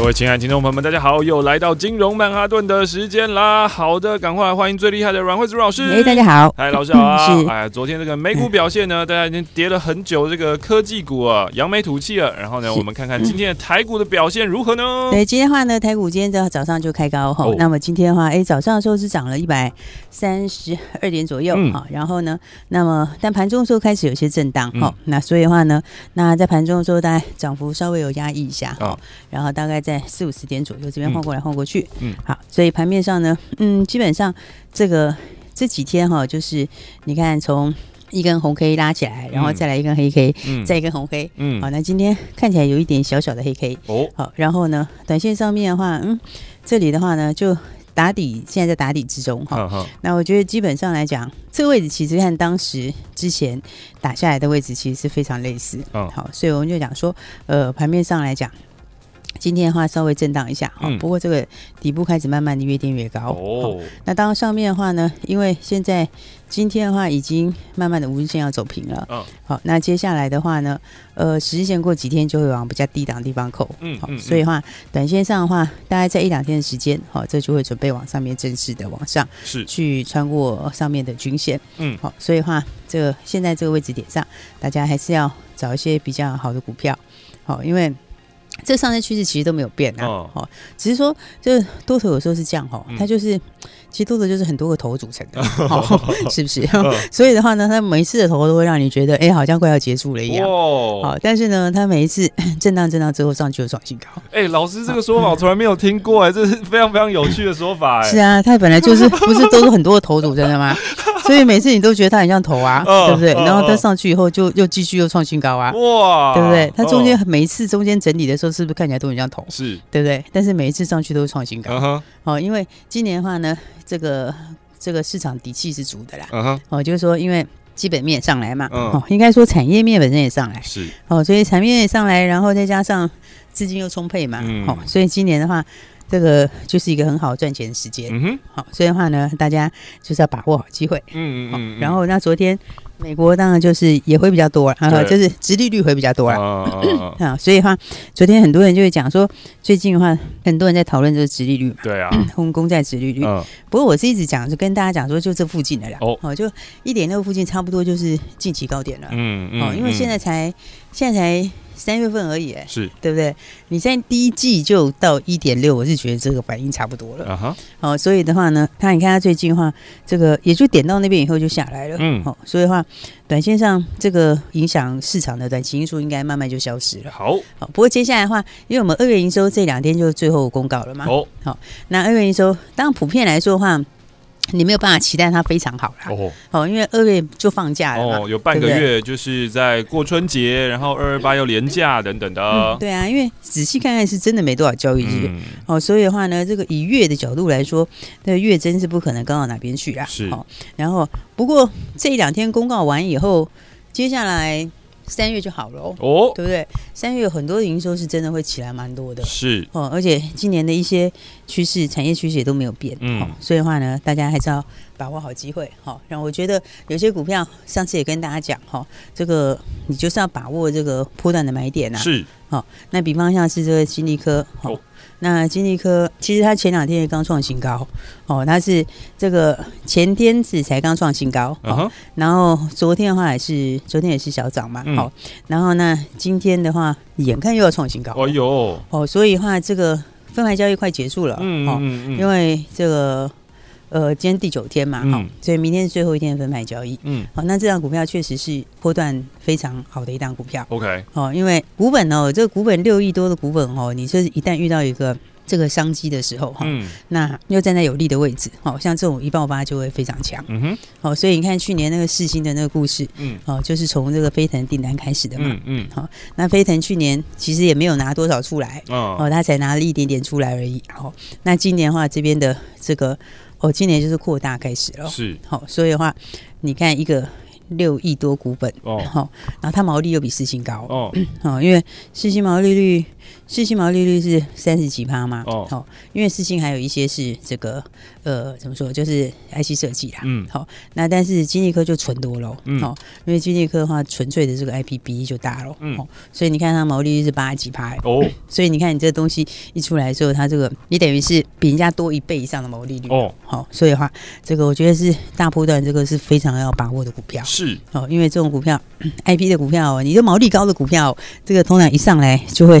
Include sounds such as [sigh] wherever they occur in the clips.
各位亲爱的听众朋友们，大家好，又来到金融曼哈顿的时间啦！好的，赶快来欢迎最厉害的阮慧珠老师。哎，大家好，嗨，老师好 [laughs] 哎，昨天这个美股表现呢，[laughs] 大家已经跌了很久，这个科技股啊，扬眉吐气了。然后呢，我们看看今天的台股的表现如何呢？对，今天的话呢，台股今天早早上就开高哈。哦、那么今天的话，哎，早上的时候是涨了一百三十二点左右哈。嗯、然后呢，那么但盘中的时候开始有些震荡哈。嗯、那所以的话呢，那在盘中的时候，大概涨幅稍微有压抑一下哈。哦、然后大概在四五十点。左右这边晃过来晃过去，嗯，好，所以盘面上呢，嗯，基本上这个这几天哈，就是你看从一根红 K 拉起来，然后再来一根黑 K，嗯，再一根红 K，嗯，好，那今天看起来有一点小小的黑 K，哦，好，然后呢，短线上面的话，嗯，这里的话呢，就打底，现在在打底之中哈，哦，那我觉得基本上来讲，这个位置其实和当时之前打下来的位置其实是非常类似，嗯，好，所以我们就讲说，呃，盘面上来讲。今天的话稍微震荡一下，嗯、不过这个底部开始慢慢的越垫越高。哦，那当上面的话呢，因为现在今天的话已经慢慢的五日线要走平了。嗯，好，那接下来的话呢，呃，十日线过几天就会往比较低档的地方扣。嗯，好，所以的话，短线上的话，大概在一两天的时间，好，这就会准备往上面正式的往上，是去穿过上面的均线。嗯，好，所以的话，这个现在这个位置点上，大家还是要找一些比较好的股票。好，因为。这上升趋势其实都没有变啊，哦，哦，只是说，就是多头有时候是这样哈，它就是其实多头就是很多个头组成的，[laughs] 哦，是不是？所以的话呢，它每一次的头都会让你觉得，哎，好像快要结束了一样，哦，但是呢，它每一次震荡震荡之后上去又创新高。哎，老师这个说法我从来没有听过，哎，这是非常非常有趣的说法，哎，是啊，它本来就是不是都是很多个头组成的吗？所以每次你都觉得它很像头啊，对不对？然后它上去以后就又继续又创新高啊，哇，对不对？它中间每一次中间整理的时候，是不是看起来都很像头？是，对不对？但是每一次上去都是创新高，哦，因为今年的话呢，这个这个市场底气是足的啦，哦，就是说因为基本面上来嘛，哦，应该说产业面本身也上来，是，哦，所以产业面也上来，然后再加上资金又充沛嘛，哦，所以今年的话。这个就是一个很好赚钱的时间，嗯哼，好，所以的话呢，大家就是要把握好机会，嗯嗯嗯。然后那昨天美国当然就是也会比较多，然后就是殖利率会比较多啊，[laughs] 啊，所以的话，昨天很多人就会讲说，最近的话，很多人在讨论这个殖利率嘛，对啊，公公债殖利率。不过我是一直讲，就跟大家讲说，就这附近的啦，哦，就一点六附近，差不多就是近期高点了，嗯嗯，哦，因为现在才现在才。三月份而已，哎，是对不对？你现在第一季就到一点六，我是觉得这个反应差不多了。啊哈，好，所以的话呢，他你看他最近的话，这个也就点到那边以后就下来了。嗯，好，所以的话，短线上这个影响市场的短期因素应该慢慢就消失了。好，好，不过接下来的话，因为我们二月营收这两天就最后公告了嘛。哦，好，那二月营收，当然普遍来说的话。你没有办法期待它非常好啦，哦，哦，因为二月就放假了哦，有半个月就是在过春节，然后二二八又连假等等的，嗯。对啊，因为仔细看看是真的没多少交易日，嗯、哦，所以的话呢，这个以月的角度来说，那月真是不可能高到哪边去啊。是，哦，然后不过这一两天公告完以后，接下来。三月就好了哦，对不对？三月很多的营收是真的会起来蛮多的，是哦，而且今年的一些趋势、产业趋势也都没有变，嗯，所以的话呢，大家还是要把握好机会，哈。然后我觉得有些股票，上次也跟大家讲，哈，这个你就是要把握这个波段的买点呐，是，好，那比方像是这个新力科，哦。那金利科其实它前两天也刚创新高哦，它是这个前天子才刚创新高，哦，uh huh. 然后昨天的话也是昨天也是小涨嘛，好，嗯，然后呢今天的话眼看又要创新高，哎呦，哦，所以的话这个分外交易快结束了，嗯嗯嗯，因为这个呃，今天第九天嘛，哈，所以明天是最后一天的分派交易。嗯，好，那这档股票确实是波段非常好的一档股票。OK，哦，因为股本哦，这个股本六亿多的股本哦，你就是一旦遇到一个。这个商机的时候哈，嗯，那又站在有利的位置，好，像这种一爆发就会非常强，嗯哼，好，所以你看去年那个四星的那个故事，嗯，哦，就是从这个飞腾订单开始的嘛，嗯，好，那飞腾去年其实也没有拿多少出来，哦，他才拿了一点点出来而已，哦，那今年的话这边的这个，哦，今年就是扩大开始了，是，好，所以的话，你看一个六亿多股本，哦，好，然后它毛利又比四星高，哦，好，因为四星毛利率。世芯毛利率是三十几趴嘛？哦，好，因为四星还有一些是这个呃，怎么说，就是 IC 设计啦。嗯，好，那但是金立科就纯多喽。嗯，好，因为金立科的话，纯粹的这个 IP 比例就大喽。嗯，所以你看它毛利率是八十几趴。哦，[coughs] 所以你看你这个东西一出来之后，它这个你等于是比人家多一倍以上的毛利率。哦，好，所以的话，这个我觉得是大波段，这个是非常要把握的股票。是，哦，因为这种股票 [coughs] IP 的股票，你的毛利高的股票，这个通常一上来就会。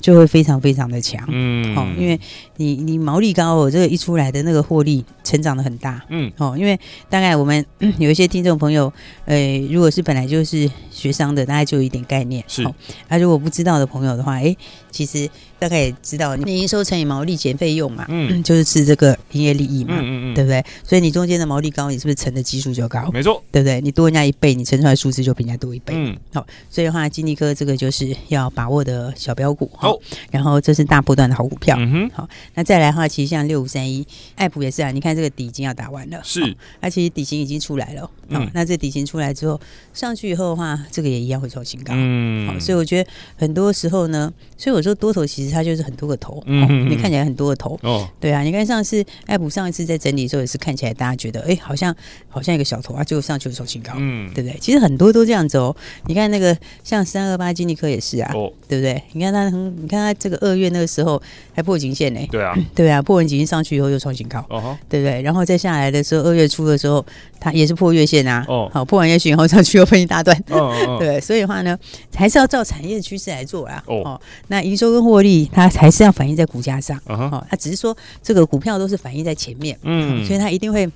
就会非常非常的强，嗯，好，因为你你毛利高哦，这个一出来的那个获利成长的很大，嗯，哦，因为大概我们 [clears throat] 有一些听众朋友，呃，如果是本来就是学商的，大概就有一点概念，是，啊，如果不知道的朋友的话，哎，其实。大概也知道，你营收乘以毛利减费用嘛，嗯，[clears throat] 就是吃这个营业利益嘛，嗯嗯，对不对？所以你中间的毛利高，你是不是乘的基数就高？没错，对不对？你多人家一倍，你乘出来数字就比人家多一倍。嗯，好，所以的话，金立科这个就是要把握的小标股哈。然后这是大波段的好股票。嗯哼，好，那再来的话，其实像六五三一爱普也是啊，你看这个底已经要打完了，是，而且底型已经出来了。嗯，那这底型出来之后，上去以后的话，这个也一样会创新高。嗯，好，所以我觉得很多时候呢，所以我说多头其实。它就是很多个头，嗯、哦，你看起来很多个头，哦，对啊，你看上次爱普上一次在整理的时候也是看起来大家觉得，哎，好像好像一个小头啊，最后上去就创新高，嗯，对不对？其实很多都这样子哦。你看那个像三二八金立科也是啊，哦，对不对？你看它，你看它这个二月那个时候还破颈线呢，对啊，[clears throat] 对啊，破完颈线上去以后又创新高，哦，对不对？然后再下来的时候，二月初的时候它也是破月线啊，哦，好，破完月线以后上去又分一大段，[laughs] 对，所以的话呢，还是要照产业趋势来做啊，哦，那营收跟获利。它还是要反映在股价上，哦，它只是说这个股票都是反映在前面，嗯，所以它一定会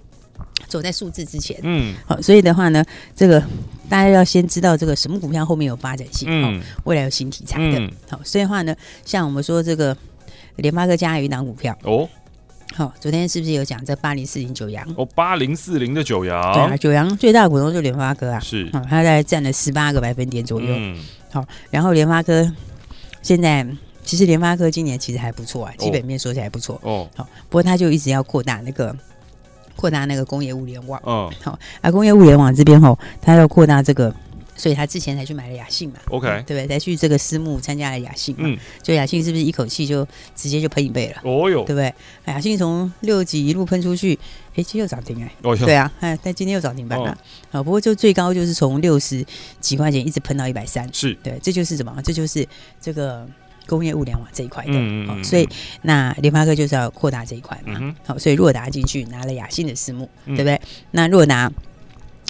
走在数字之前，嗯，好，所以的话呢，这个大家要先知道这个什么股票后面有发展性，嗯，未来有新题材的，好，所以的话呢，像我们说这个联发科加有一档股票，哦，好，昨天是不是有讲这八零四零九阳？哦，八零四零的九阳，对啊，九阳最大的股东就是联发科啊，是，它大概占了十八个百分点左右，嗯，好，然后联发科现在。其实联发科今年其实还不错啊，基本面说起来不错。哦。好，不过它就一直要扩大那个扩大那个工业物联网。嗯，好，啊，工业物联网这边吼，他要扩大这个，所以他之前才去买了雅信嘛。OK，对不对？才去这个私募参加了雅信嘛。嗯，就雅信是不是一口气就直接就喷一倍了？哦哟，对不对？雅信从六级一路喷出去，哎，今天又涨停哎。哦，对啊，哎，但今天又涨停板了。好，不过就最高就是从六十几块钱一直喷到一百三。是对，这就是什么？这就是这个。工业物联网这一块的，嗯嗯、所以那联发科就是要扩大这一块嘛。好、所以若达进去拿了雅信的私募，嗯、对不对？那若达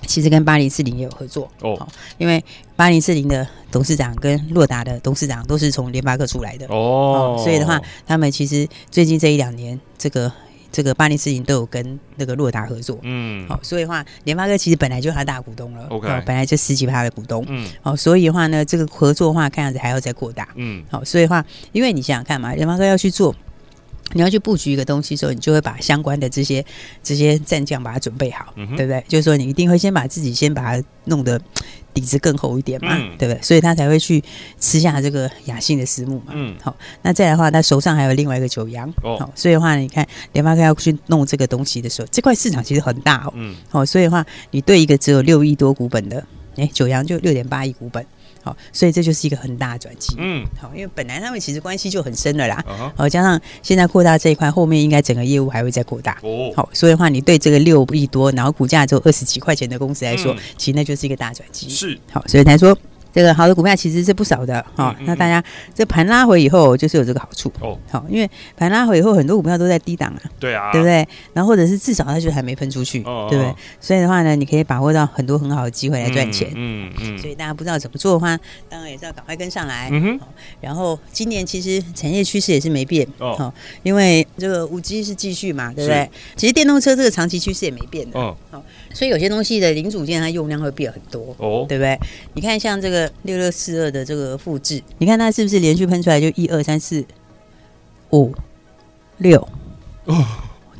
其实跟八零四零也有合作哦，因为八零四零的董事长跟若达的董事长都是从联发科出来的哦，所以的话，他们其实最近这一两年这个。这个巴黎事情都有跟那个洛达合作，嗯，好，所以的话，联发科其实本来就是他大股东了，OK，本来就十几趴的股东，嗯，好，所以的话呢，这个合作的话，看样子还要再扩大，嗯，好，所以的话，因为你想想看嘛，联发科要去做，你要去布局一个东西的时候，你就会把相关的这些这些战将把它准备好，嗯、对不对？就是说，你一定会先把自己先把它弄得。底子更厚一点嘛，嗯、对不对？所以他才会去吃下这个雅信的私募嘛。嗯，好，那再来的话，他手上还有另外一个九阳。哦，好，所以的话，你看联发科要去弄这个东西的时候，这块市场其实很大哦。嗯，好，所以的话，你对一个只有六亿多股本的，哎，九阳就六点八亿股本。好，所以这就是一个很大的转机。嗯，好，因为本来他们其实关系就很深了啦。好，加上现在扩大这一块，后面应该整个业务还会再扩大。哦，好，所以的话，你对这个六亿多，然后股价只有二十几块钱的公司来说，其实那就是一个大转机。是，好，所以才说这个好的股票其实是不少的哈。那大家这盘拉回以后，就是有这个好处哦。好，因为盘拉回以后，很多股票都在低档啊。对啊，对不对？然后或者是至少它就还没喷出去，对不对？所以的话呢，你可以把握到很多很好的机会来赚钱。嗯嗯。所以大家不知道怎么做的话，当然也是要赶快跟上来。嗯哼。然后今年其实产业趋势也是没变哦，因为这个五 G 是继续嘛，对不对？其实电动车这个长期趋势也没变的。哦。所以有些东西的零组件它用量会变很多哦，对不对？你看像这个六六四二的这个复制，你看它是不是连续喷出来就一二三四五六哦，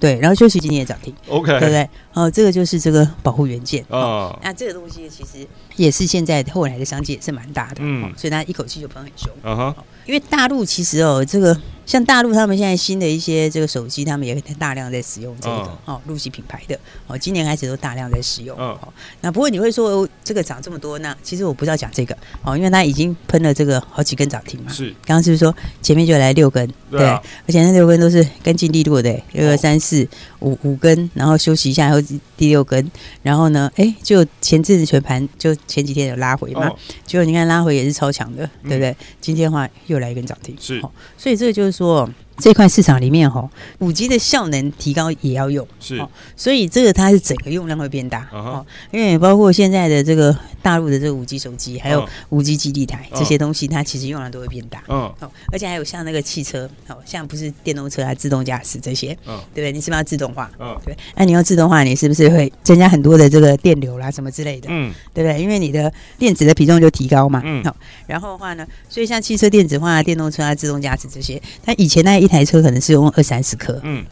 对，然后休息几天也涨停，OK，对不对？哦，这个就是这个保护元件哦。那这个东西其实也是现在后来的商机也是蛮大的，嗯，所以它一口气就喷很凶，嗯哼。因为大陆其实哦，这个像大陆他们现在新的一些这个手机，他们也大量在使用这个哦，陆系品牌的哦，今年开始都大量在使用哦。那不过你会说这个涨这么多，那其实我不知道讲这个哦，因为它已经喷了这个好几根涨停嘛。是，刚刚是不是说前面就来六根？对，而且那六根都是干净利落的，六二三四五五根，然后休息一下，然后第六根，然后呢，哎，就前阵子全盘就前几天有拉回嘛，结果你看拉回也是超强的，对不对？今天的话又。来一根涨停，是，所以这个就是说。这块市场里面哈，五 G 的效能提高也要用，是，所以这个它是整个用量会变大哦，因为包括现在的这个大陆的这个五 G 手机，还有五 G 基地台这些东西，它其实用量都会变大，嗯，而且还有像那个汽车，哦，像不是电动车啊，自动驾驶这些，嗯，对不对？你是不是要自动化？嗯，对，那你要自动化，你是不是会增加很多的这个电流啦，什么之类的？嗯，对不对？因为你的电子的比重就提高嘛，嗯，好，然后的话呢，所以像汽车电子化、电动车啊、自动驾驶这些，它以前那一台车可能是用二三十颗，嗯，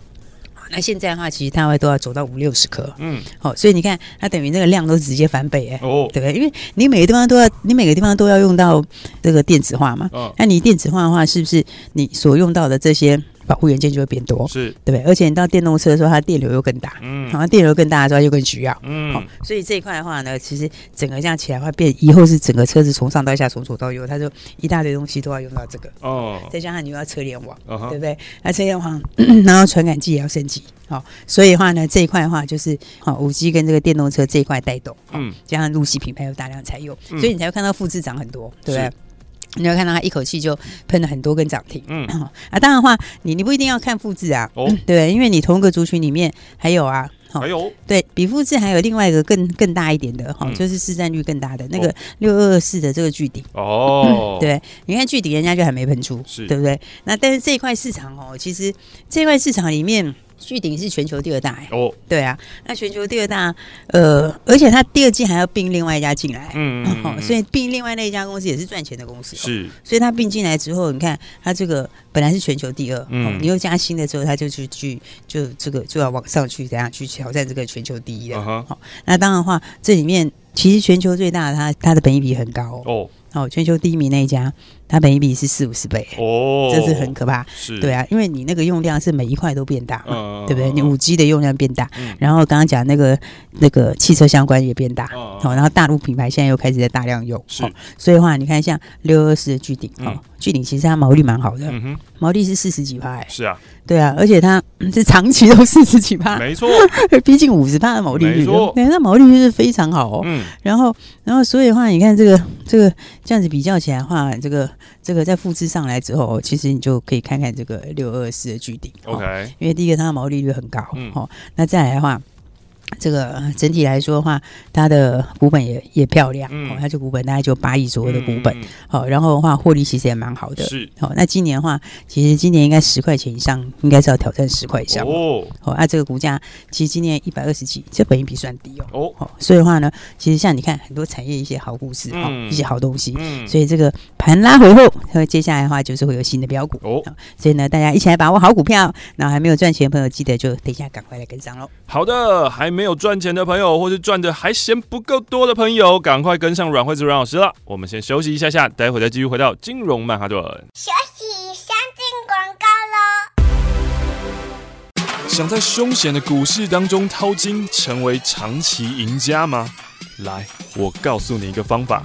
那现在的话，其实它会都要走到五六十颗，嗯，好，所以你看，它等于那个量都直接翻倍，哎，哦，对不对？因为你每个地方都要，你每个地方都要用到这个电子化嘛，哦，那你电子化的话，是不是你所用到的这些？保护元件就会变多，是。对不对？而且你到电动车的时候，它电流又更大，嗯，好像电流更大的时候又更需要，嗯，好，所以这一块的话呢，其实整个这样起来话变，以后是整个车子从上到下，从左到右，它就一大堆东西都要用到这个，哦，再加上你又要车联网，对不对？那车联网，[clears throat] 然后传感器也要升级，好，所以的话呢，这一块的话就是好五 G 跟这个电动车这一块带动，嗯，加上陆系品牌有大量采用，所以你才会看到复制涨很多，对不对？你要看到它一口气就喷了很多根涨停，嗯。啊，当然的话，你你不一定要看复制啊，哦，对，因为你同一个族群里面还有啊，还有。对比复制还有另外一个更更大一点的哈，就是市占率更大的那个六二二四的这个巨鼎哦，[laughs] 对，你看巨鼎人家就还没喷出，是。对不对？那但是这一块市场哦，其实这块市场里面。巨鼎是全球第二大哎，哦，对啊，那全球第二大，呃，而且它第二季还要并另外一家进来，[laughs] 嗯，嗯，所以并另外那一家公司也是赚钱的公司，是，所以它并进来之后，你看它这个本来是全球第二，嗯，你又加新的之后，它就去去就这个就要往上去，怎样去挑战这个全球第一的，好，那当然的话，这里面其实全球最大的它它的本益比很高哦，哦，全球第一名那一家。它本益比是四五十倍哦，[laughs] 这是很可怕。是，对啊，因为你那个用量是每一块都变大嘛，对不对？你五 G 的用量变大，然后刚刚讲那个那个汽车相关也变大，好，然后大陆品牌现在又开始在大量用，是，所以的话你看像六二四的巨鼎，哦，巨鼎其实它毛利蛮好的，毛利是四十几趴，是啊，对啊，而且它是长期都四十几趴，没错，[laughs] 毕竟五十趴的毛利率，对，那毛利率是非常好哦。嗯，然后然后所以的话，你看这个这个这样子比较起来的话，这个。这个在复制上来之后，其实你就可以看看这个六二四的巨顶，OK，因为第一个它的毛利率很高，嗯，哦，那再来的话。这个整体来说的话，它的股本也也漂亮，嗯、哦，它这股本大概就八亿左右的股本，好、嗯哦，然后的话获利其实也蛮好的，是，好、哦，那今年的话，其实今年应该十块钱以上，应该是要挑战十块以上哦，好、哦，那、啊、这个股价其实今年一百二十几，这本益比算低哦，哦，所以的话呢，其实像你看很多产业一些好故事，哈、嗯。哦，一些好东西，嗯，所以这个盘拉回后，那接下来的话就是会有新的标股。哦，所以呢，大家一起来把握好股票，那还没有赚钱的朋友，记得就等一下赶快来跟上喽。好的，还没有赚钱的朋友，或是赚的还嫌不够多的朋友，赶快跟上阮惠子阮老师了。我们先休息一下下，待会再继续回到金融曼哈顿。休息，先进广告喽。想在凶险的股市当中淘金，成为长期赢家吗？来，我告诉你一个方法，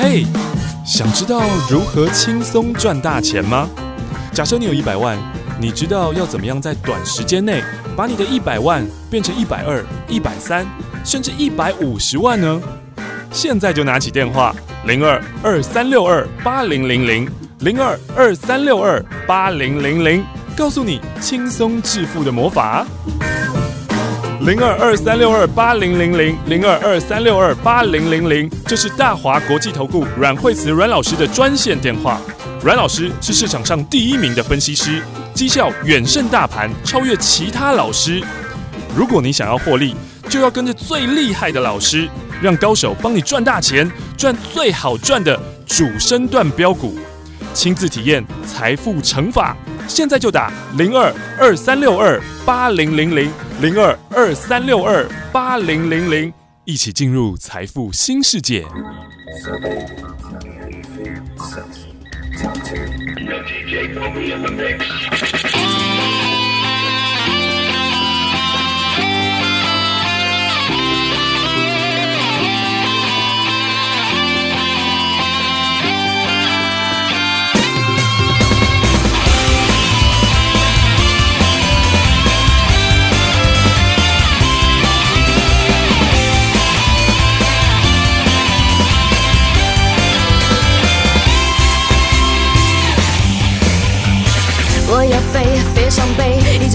嘿想知道如何轻松赚大钱吗？假设你有一百万，你知道要怎么样在短时间内把你的一百万变成一百二、一百三，甚至一百五十万呢？现在就拿起电话，零二二三六二八零零零零二二三六二八零零零，告诉你轻松致富的魔法。零二二三六二八零零零零二二三六二八零零零，这是大华国际投顾阮惠慈阮老师的专线电话。阮老师是市场上第一名的分析师，绩效远胜大盘，超越其他老师。如果你想要获利，就要跟着最厉害的老师，让高手帮你赚大钱，赚最好赚的主升段标股，亲自体验财富乘法。现在就打零二二三六二八零零零零二二三六二八零零零，一起进入财富新世界。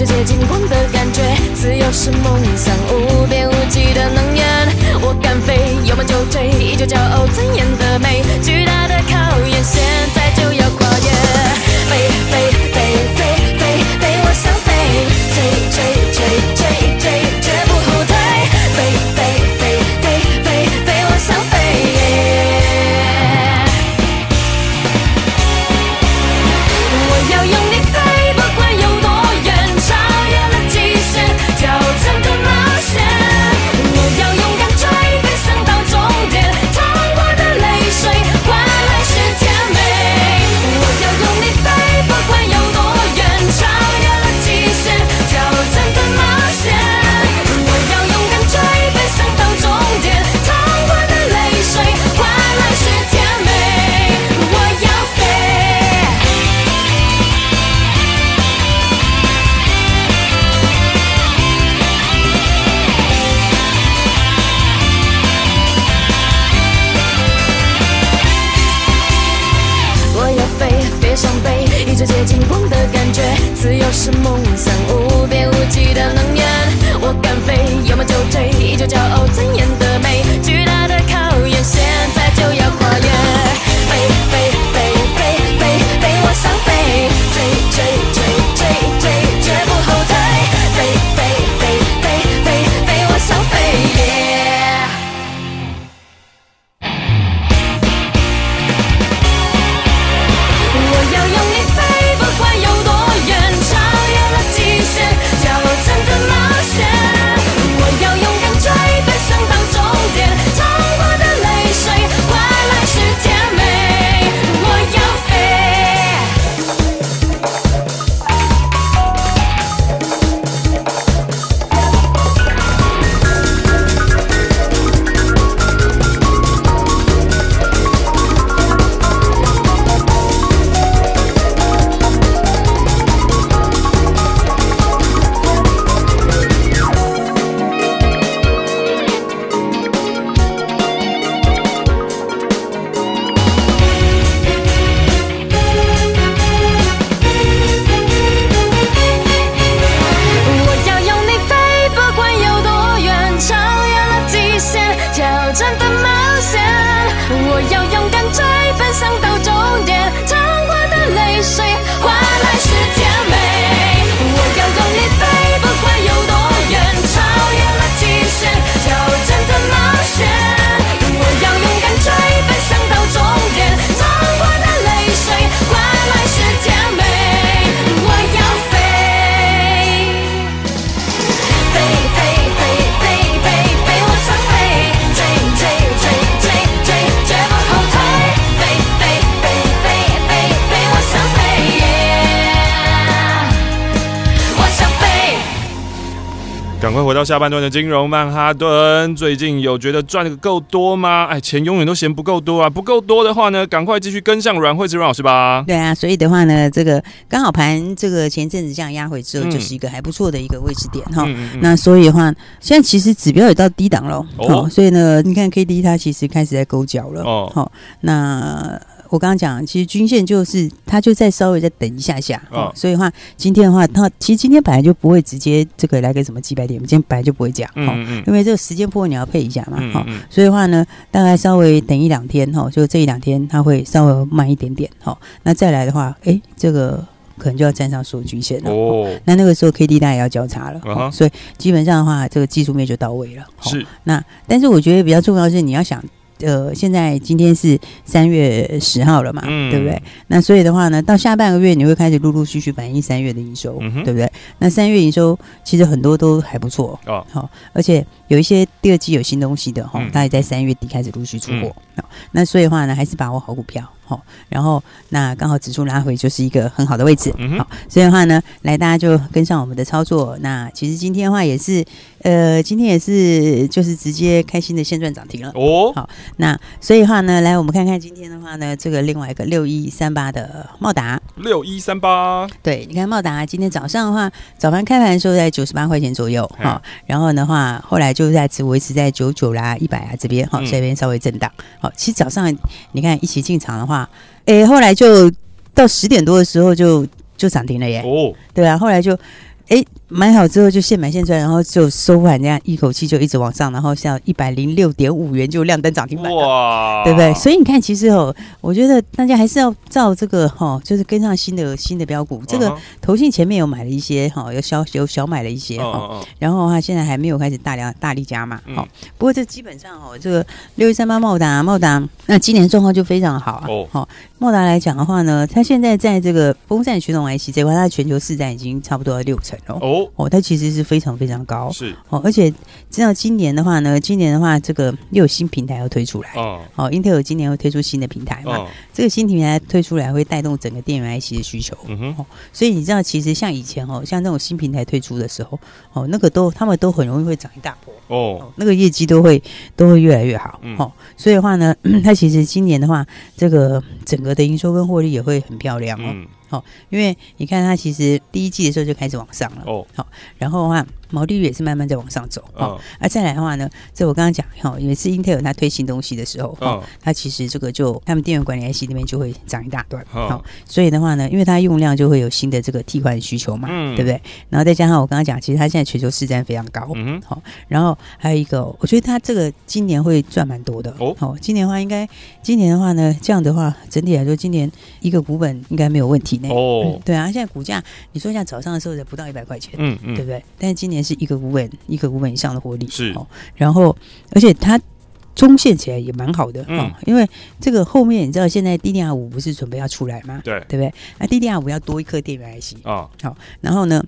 背，一直接近光的感觉，自由是梦想，无边无际的能源。我敢飞，有梦就追，依旧骄傲尊严的美。巨大的世界晴空的感觉，自由是梦。回到下半段的金融曼哈顿。最近有觉得赚的够多吗？哎，钱永远都嫌不够多啊！不够多的话呢，赶快继续跟上阮慧芝阮老师吧。对啊，所以的话呢，这个刚好盘这个前阵子这样压回之后，就是一个还不错的一个位置点哈。那所以的话，现在其实指标也到低档了哦。所以呢，你看 K D 它其实开始在勾脚了哦。好，那。我刚刚讲，其实均线就是它就再稍微再等一下下，哦，所以的话今天的话，它其实今天本来就不会直接这个来个什么几百点，今天本来就不会这样，嗯嗯，因为这个时间波你要配一下嘛，哈，所以的话呢，大概稍微等一两天，哈，就这一两天它会稍微慢一点点，哈，那再来的话，哎，这个可能就要站上所有均线了，哦，那那个时候 K D 大概也要交叉了，哦，所以基本上的话，这个技术面就到位了，是，那但是我觉得比较重要的是你要想。呃，现在今天是三月十号了嘛，嗯、对不对？那所以的话呢，到下半个月你会开始陆陆续续反映三月的营收，嗯、对不对？那三月营收其实很多都还不错哦，好，而且有一些第二季有新东西的哈，它也在三月底开始陆续出货。嗯、那所以的话呢，还是把握好股票。好，然后那刚好指数拉回就是一个很好的位置。好、所以的话呢，来大家就跟上我们的操作。那其实今天的话也是，呃，今天也是就是直接开心的现赚涨停了。哦，好，那所以的话呢，来我们看看今天的话呢，这个另外一个六一三八的茂达，六一三八，对，你看茂达今天早上的话，早盘开盘的时候在九十八块钱左右，好嘿，然后的话后来就在此维持在九九啦、一百啊这边，好，这边稍微震荡。好，其实早上你看一起进场的话。啊，哎，后来就到十点多的时候就就涨停了耶。哦，对啊，后来就。哎，买好之后就现买现赚，然后就收盘这样一口气就一直往上，然后像一百零六点五元就亮灯涨停板，哇，对不对？所以你看，其实哦，我觉得大家还是要照这个哈、哦，就是跟上新的新的标股。这个投信前面有买了一些哈，有小有小买了一些哈，然后他现在还没有开始大量大力加码哈。不过这基本上哦，这个六一三八茂达茂达，那今年状况就非常好啊。哦，好，茂达来讲的话呢，它现在在这个风扇驱动 IC 这块，它的全球市占已经差不多要六成。哦哦，它其实是非常非常高，是。哦，而且知道今年的话呢，今年的话，这个又有新平台要推出来哦，哦，Intel 今年会推出新的平台嘛，哦、这个新平台推出来会带动整个电源 IC 的需求，嗯哼，哦，所以你知道，其实像以前哦，像那种新平台推出的时候，哦，那个都他们都很容易会涨一大波哦，哦，那个业绩都会都会越来越好，嗯、哦，所以的话呢，[clears throat] 它其实今年的话，这个整个的营收跟获利也会很漂亮哦。嗯哦，因为你看它其实第一季的时候就开始往上了哦，好，然后的话。毛利率也是慢慢在往上走，哦，啊再来的话呢，这我刚刚讲哈，因为是英特尔它推新东西的时候，哦，它其实这个就他们电源管理 IC 那边就会涨一大段，好，所以的话呢，因为它用量就会有新的这个替换需求嘛，嗯。对不对？然后再加上我刚刚讲，其实它现在全球市占非常高，嗯，好，然后还有一个，我觉得它这个今年会赚蛮多的，哦，今年的话应该，今年的话呢，这样的话整体来说，今年一个股本应该没有问题呢，哦，对啊，现在股价你说像早上的时候才不到一百块钱，嗯嗯，对不对？但是今年。是一个股本，一个股本以上的活力是。哦，然后而且它中线起来也蛮好的，嗯、哦，因为这个后面你知道现在 DDR 五不是准备要出来吗？对，对不对？那 DDR 五要多一颗电源 IC 啊、哦，好，然后呢，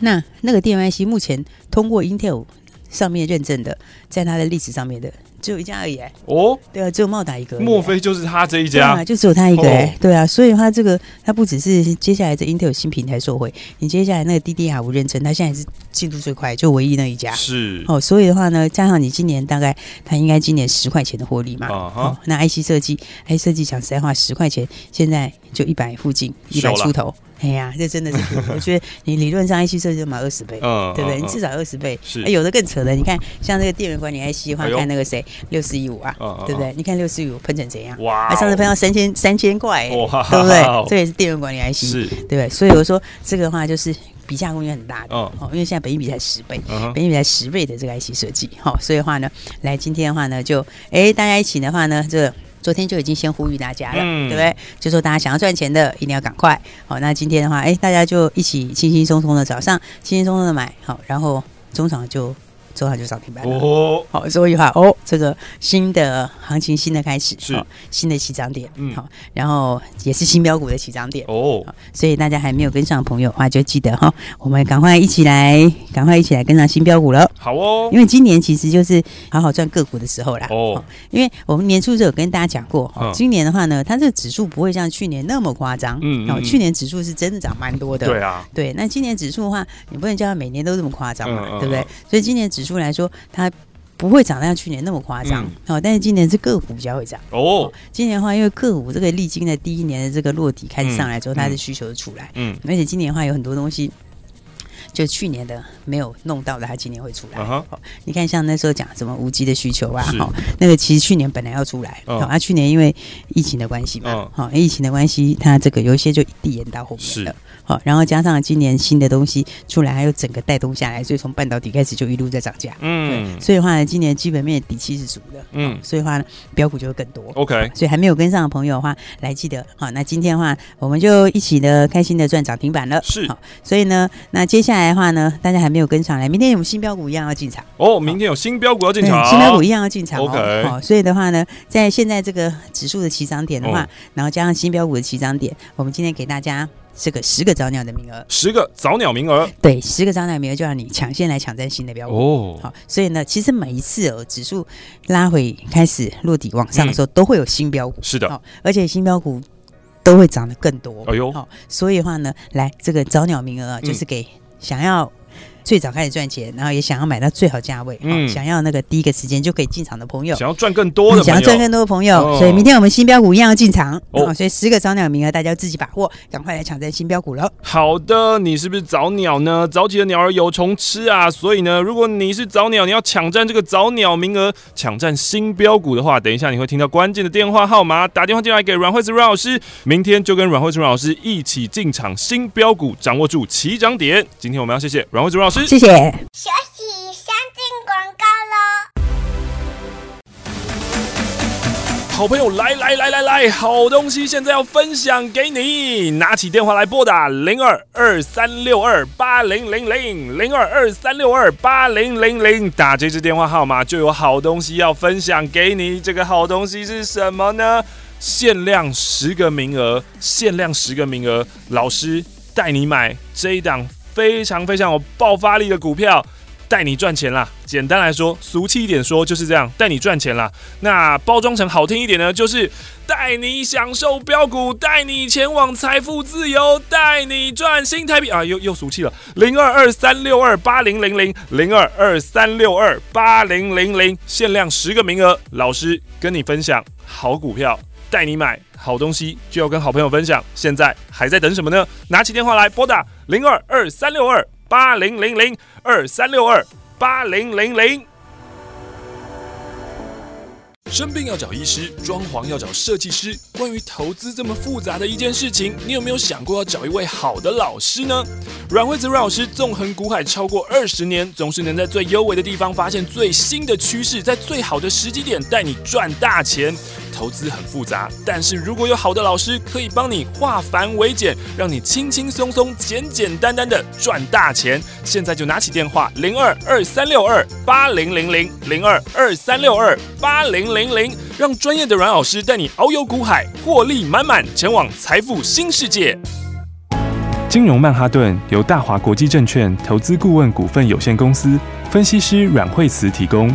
那那个电源 IC 目前通过 Intel 上面认证的，在它的历史上面的。只有一家而已哎，哦，对啊，只有茂达一个，莫非就是他这一家？啊，就只有他一个哎，对啊，所以他这个他不只是接下来这 Intel 新平台受惠，你接下来那个 DDR 五认证，他现在是进度最快，就唯一那一家。是。哦，所以的话呢，加上你今年大概他应该今年十块钱的获利嘛，哦，那 IC 设计，IC 设计讲实在话，十块钱现在就一百附近，一百出头。哎呀，这真的是，我觉得你理论上 IC 设计就买二十倍，嗯，对不对？你至少二十倍，是。有的更扯的，你看像这个电源管理 IC 的话，看那个谁六四一五啊，对不对？你看六四一五喷成怎样？哇！上次喷到三千三千块，对不对？这也是电源管理 IC，是，对不对？所以我说这个的话就是比价空间很大的，哦，因为现在本益比才十倍，本益比才十倍的这个 IC 设计，好，所以的话呢，来今天的话呢，就哎大家一起的话呢，这。昨天就已经先呼吁大家了，嗯、对不对？就说大家想要赚钱的，一定要赶快。好，那今天的话，哎，大家就一起轻轻松松的早上轻轻松松的买好，然后中场就周它就涨停板了。哦，好，所以话哦，这个新的行情，新的开始，是、哦、新的起涨点，嗯，好、哦，然后也是新标股的起涨点。哦，所以大家还没有跟上的朋友的话，就记得哈、哦，我们赶快一起来，赶快一起来跟上新标股了。好哦，因为今年其实就是好好赚个股的时候啦。哦，哦因为我们年初就有跟大家讲过，哦、今年的话呢，它这个指数不会像去年那么夸张，嗯，哦，去年指数是真的涨蛮多的，对啊，对，那今年指数的话，你不能叫它每年都这么夸张嘛，嗯、对不对？嗯、所以今年指数来说，它不会涨得像去年那么夸张，好、嗯，但是今年是个股比较会涨哦。今年的话，因为个股这个历经的第一年的这个落底开始上来之后，嗯、它的需求就出来，嗯，而且今年的话有很多东西。就去年的没有弄到的，它今年会出来。Uh huh. 你看像那时候讲什么无机的需求啊，好是，那个其实去年本来要出来，好、uh，啊，去年因为疫情的关系嘛，好、uh，疫情的关系，它这个有一些就递延到后面了。好，然后加上今年新的东西出来，还有整个带动下来，所以从半导体开始就一路在涨价。嗯，所以的话呢，今年基本面底气是足的。嗯，所以的话呢，标股就会更多。OK，所以还没有跟上的朋友的话，来记得好。那今天的话，我们就一起的开心的赚涨停板了。是，好，所以呢，那接下来的话呢，大家还没有跟上来，明天有新标股一样要进场。哦，明天有新标股要进场，新标股一样要进场。OK，好，所以的话呢，在现在这个指数的起涨点的话，然后加上新标股的起涨点，我们今天给大家。这个十个早鸟的名额，十个早鸟名额，对，十个早鸟名额就让你抢先来抢占新的标股哦。好，所以呢，其实每一次哦，指数拉回开始落底往上的时候，嗯、都会有新标股，是的，而且新标股都会涨得更多。哎呦，好，所以的话呢，来这个早鸟名额啊，就是给想要。最早开始赚钱，然后也想要买到最好价位，嗯，想要那个第一个时间就可以进场的朋友，想要赚更多的，想要赚更多的朋友，哦、所以明天我们新标股一样要进场，哦，所以十个早鸟名额大家自己把握，赶快来抢占新标股了。好的，你是不是早鸟呢？早起的鸟儿有虫吃啊，所以呢，如果你是早鸟，你要抢占这个早鸟名额，抢占新标股的话，等一下你会听到关键的电话号码，打电话进来给阮慧慈阮老师，明天就跟阮慧慈阮老师一起进场新标股，掌握住起涨点。今天我们要谢谢阮慧慈阮老师。谢谢。学习先进广告喽！好朋友，来来来来来，好东西现在要分享给你，拿起电话来拨打零二二三六二八零零零零二二三六二八零零零，打这支电话号码就有好东西要分享给你。这个好东西是什么呢？限量十个名额，限量十个名额，老师带你买这一档。非常非常有爆发力的股票，带你赚钱啦！简单来说，俗气一点说就是这样，带你赚钱啦。那包装成好听一点呢，就是带你享受标股，带你前往财富自由，带你赚新台币啊！又又俗气了，零二二三六二八零零零零二二三六二八零零零，限量十个名额，老师跟你分享好股票，带你买。好东西就要跟好朋友分享，现在还在等什么呢？拿起电话来拨打零二二三六二八零零零二三六二八零零零。生病要找医师，装潢要找设计师。关于投资这么复杂的一件事情，你有没有想过要找一位好的老师呢？阮惠子阮老师纵横股海超过二十年，总是能在最优微的地方发现最新的趋势，在最好的时机点带你赚大钱。投资很复杂，但是如果有好的老师可以帮你化繁为简，让你轻轻松松、简简单单的赚大钱。现在就拿起电话零二二三六二八零零零零二二三六二八零零零，让专业的阮老师带你遨游股海，获利满满，前往财富新世界。金融曼哈顿由大华国际证券投资顾问股份有限公司分析师阮惠慈提供。